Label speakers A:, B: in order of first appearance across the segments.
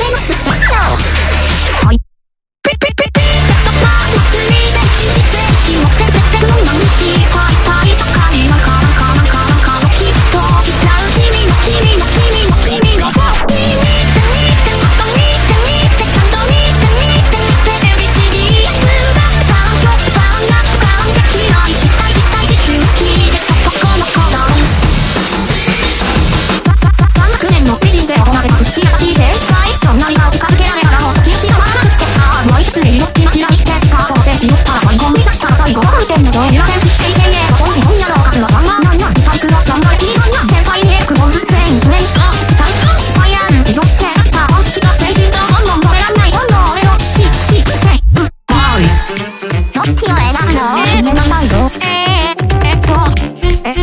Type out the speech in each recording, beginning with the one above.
A: メますどういまんまなんなん体育の3倍いいなん先輩にエクボールスペイン上にあ大胆スパイアン女子テラスター好きな青春だどんどん止めらんないどんどん俺のシシセイうんはいどっちを選ぶの決めなさいよえ、っとえっと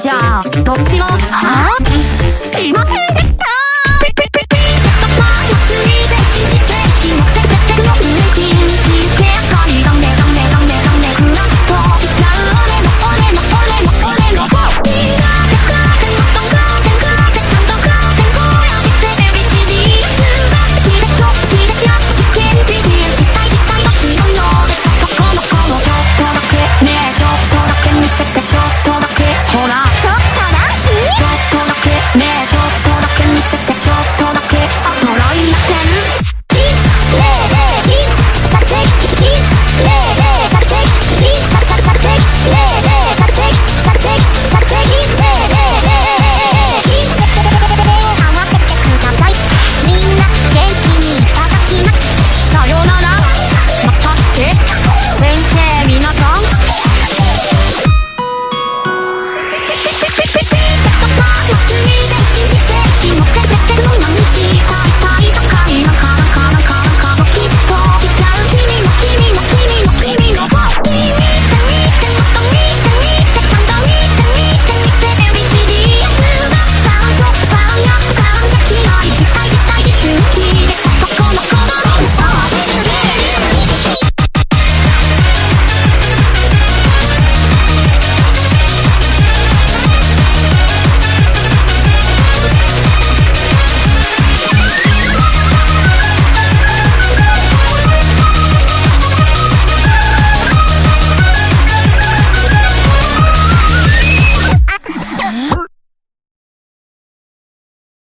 A: じゃあどっちもはあ？しません